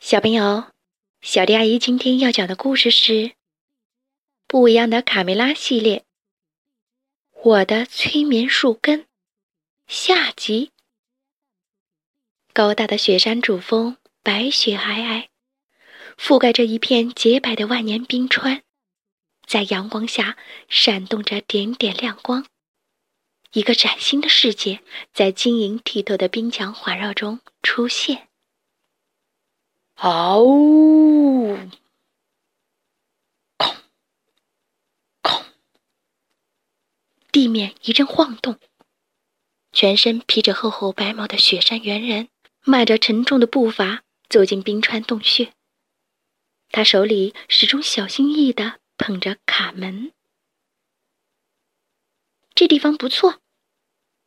小朋友，小迪阿姨今天要讲的故事是《不一样的卡梅拉》系列。我的催眠树根下集。高大的雪山主峰，白雪皑皑，覆盖着一片洁白的万年冰川，在阳光下闪动着点点亮光。一个崭新的世界在晶莹剔透的冰墙环绕中出现。嗷呜！空空，地面一阵晃动。全身披着厚厚白毛的雪山猿人，迈着沉重的步伐走进冰川洞穴。他手里始终小心翼翼地捧着卡门。这地方不错，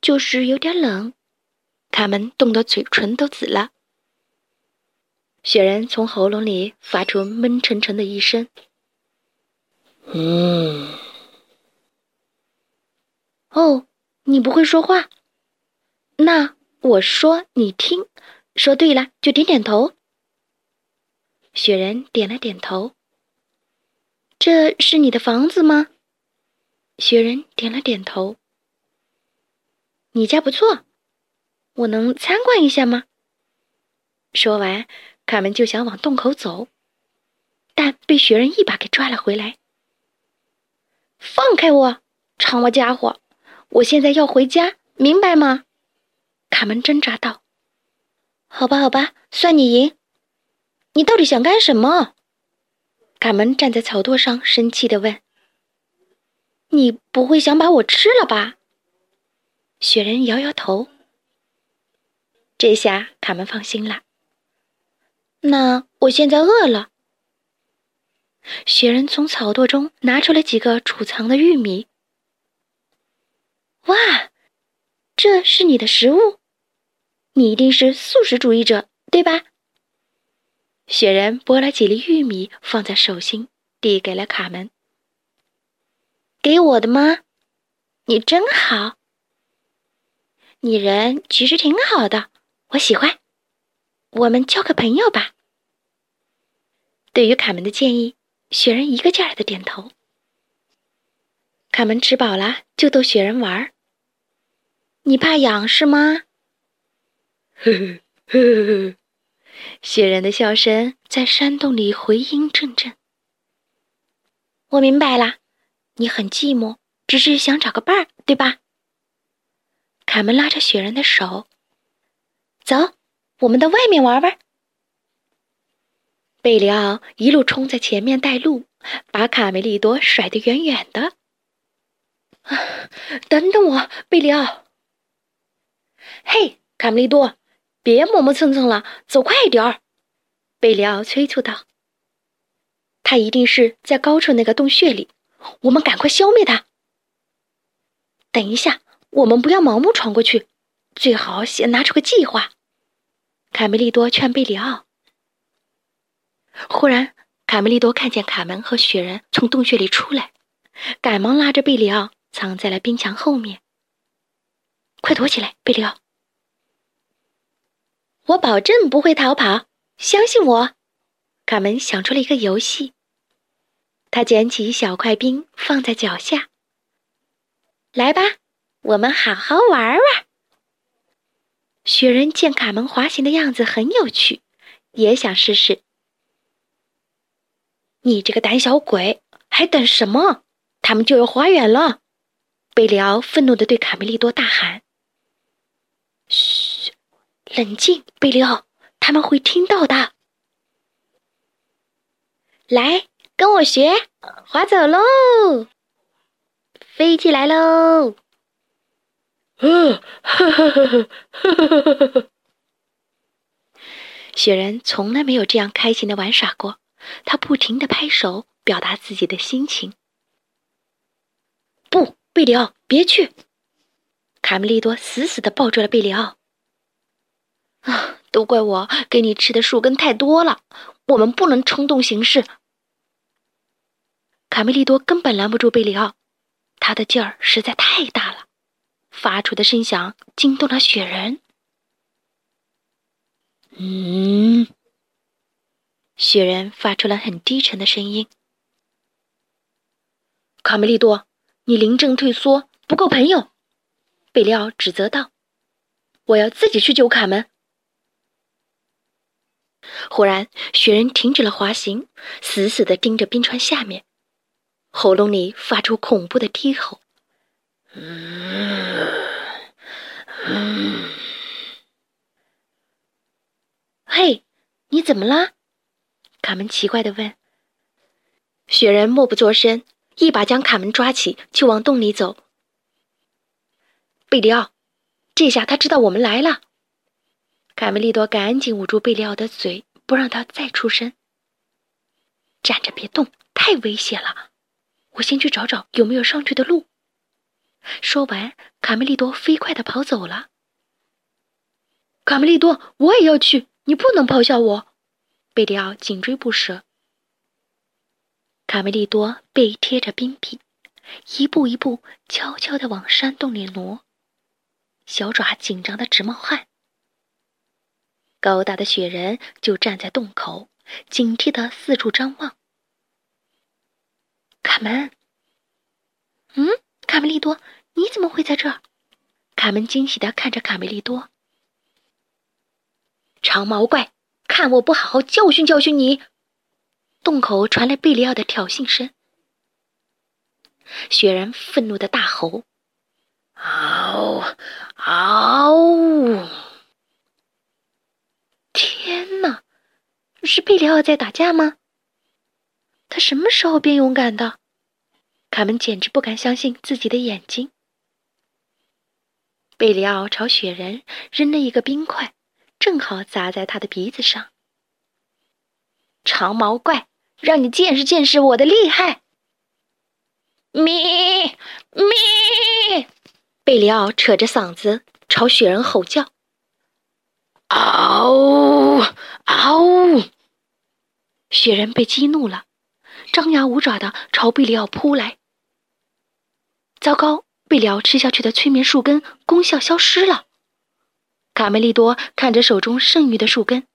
就是有点冷。卡门冻得嘴唇都紫了。雪人从喉咙里发出闷沉沉的一声：“嗯。”哦，你不会说话？那我说你听，说对了就点点头。雪人点了点头。这是你的房子吗？雪人点了点头。你家不错，我能参观一下吗？说完。卡门就想往洞口走，但被雪人一把给抓了回来。放开我，长毛家伙！我现在要回家，明白吗？卡门挣扎道。好吧，好吧，算你赢。你到底想干什么？卡门站在草垛上，生气的问：“你不会想把我吃了吧？”雪人摇摇头。这下卡门放心了。那我现在饿了。雪人从草垛中拿出了几个储藏的玉米。哇，这是你的食物？你一定是素食主义者，对吧？雪人剥了几粒玉米放在手心，递给了卡门。给我的吗？你真好。你人其实挺好的，我喜欢。我们交个朋友吧。对于卡门的建议，雪人一个劲儿的点头。卡门吃饱了，就逗雪人玩儿。你怕痒是吗？呵呵呵呵呵，雪人的笑声在山洞里回音阵阵。我明白了，你很寂寞，只是想找个伴儿，对吧？卡门拉着雪人的手，走。我们到外面玩玩。贝里奥一路冲在前面带路，把卡梅利多甩得远远的。等等我，贝里奥！嘿，卡梅利多，别磨磨蹭蹭了，走快点儿！贝里奥催促道。他一定是在高处那个洞穴里，我们赶快消灭他。等一下，我们不要盲目闯过去，最好先拿出个计划。卡梅利多劝贝里奥。忽然，卡梅利多看见卡门和雪人从洞穴里出来，赶忙拉着贝里奥藏在了冰墙后面。快躲起来，贝里奥！我保证不会逃跑，相信我。卡门想出了一个游戏，他捡起一小块冰放在脚下。来吧，我们好好玩玩。雪人见卡门滑行的样子很有趣，也想试试。你这个胆小鬼，还等什么？他们就要滑远了！贝里奥愤怒的对卡梅利多大喊：“嘘，冷静，贝里奥，他们会听到的。”来，跟我学，滑走喽，飞起来喽！雪人从来没有这样开心的玩耍过，他不停的拍手，表达自己的心情。不，贝里奥，别去！卡梅利多死死的抱住了贝里奥。啊，都怪我给你吃的树根太多了，我们不能冲动行事。卡梅利多根本拦不住贝里奥，他的劲儿实在太大了。发出的声响惊动了雪人。嗯，雪人发出了很低沉的声音：“卡梅利多，你临阵退缩，不够朋友。”贝利奥指责道：“我要自己去救卡门。”忽然，雪人停止了滑行，死死地盯着冰川下面，喉咙里发出恐怖的低吼：“ 嘿，你怎么了？”卡门奇怪地问。雪人默不作声，一把将卡门抓起，就往洞里走。贝里奥，这下他知道我们来了。卡梅利多赶紧捂住贝里奥的嘴，不让他再出声。站着别动，太危险了。我先去找找有没有上去的路。说完，卡梅利多飞快地跑走了。卡梅利多，我也要去，你不能抛下我。贝里奥紧追不舍，卡梅利多背贴着冰壁，一步一步悄悄地往山洞里挪，小爪紧张的直冒汗。高大的雪人就站在洞口，警惕地四处张望。卡门，嗯，卡梅利多，你怎么会在这儿？卡门惊喜地看着卡梅利多，长毛怪。看我不好好教训教训你！洞口传来贝里奥的挑衅声。雪人愤怒的大吼：“嗷！嗷！”天哪，是贝里奥在打架吗？他什么时候变勇敢的？卡门简直不敢相信自己的眼睛。贝里奥朝雪人扔了一个冰块。正好砸在他的鼻子上。长毛怪，让你见识见识我的厉害！咪咪，贝里奥扯着嗓子朝雪人吼叫。嗷嗷！雪人被激怒了，张牙舞爪的朝贝里奥扑来。糟糕，贝里奥吃下去的催眠树根功效消失了。卡梅利多看着手中剩余的树根，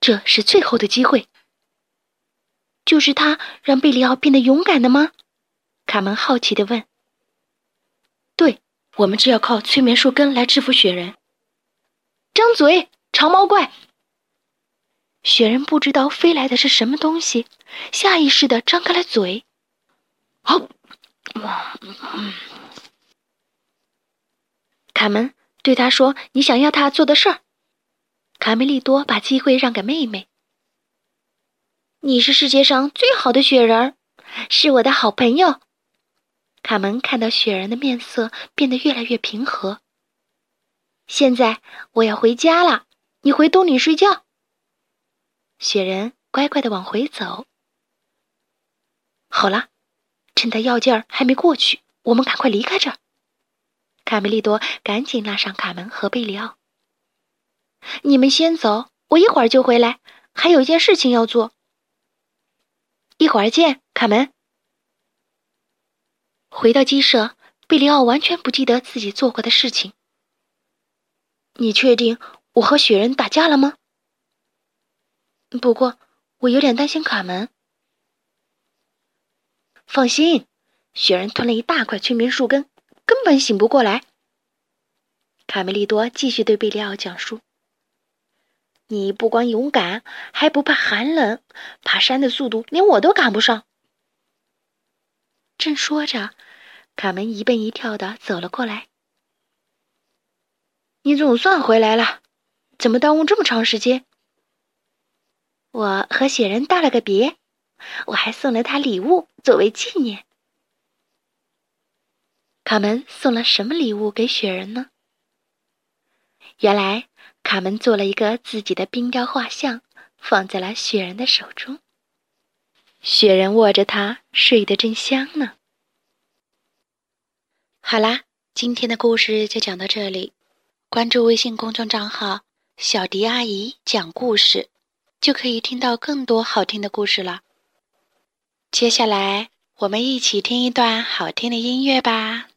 这是最后的机会。就是他让贝里奥变得勇敢的吗？卡门好奇地问。对，我们就要靠催眠树根来制服雪人。张嘴，长毛怪！雪人不知道飞来的是什么东西，下意识地张开了嘴。好，卡门。对他说：“你想要他做的事儿。”卡梅利多把机会让给妹妹。你是世界上最好的雪人，是我的好朋友。卡门看到雪人的面色变得越来越平和。现在我要回家了，你回洞里睡觉。雪人乖乖的往回走。好了，趁他药劲儿还没过去，我们赶快离开这儿。卡梅利多赶紧拉上卡门和贝里奥：“你们先走，我一会儿就回来，还有一件事情要做。”一会儿见，卡门。回到鸡舍，贝里奥完全不记得自己做过的事情。你确定我和雪人打架了吗？不过我有点担心卡门。放心，雪人吞了一大块催眠树根。根本醒不过来。卡梅利多继续对贝利奥讲述：“你不光勇敢，还不怕寒冷，爬山的速度连我都赶不上。”正说着，卡门一蹦一跳的走了过来。“你总算回来了，怎么耽误这么长时间？”我和雪人道了个别，我还送了他礼物作为纪念。卡门送了什么礼物给雪人呢？原来，卡门做了一个自己的冰雕画像，放在了雪人的手中。雪人握着它，睡得正香呢。好啦，今天的故事就讲到这里。关注微信公众账号“小迪阿姨讲故事”，就可以听到更多好听的故事了。接下来，我们一起听一段好听的音乐吧。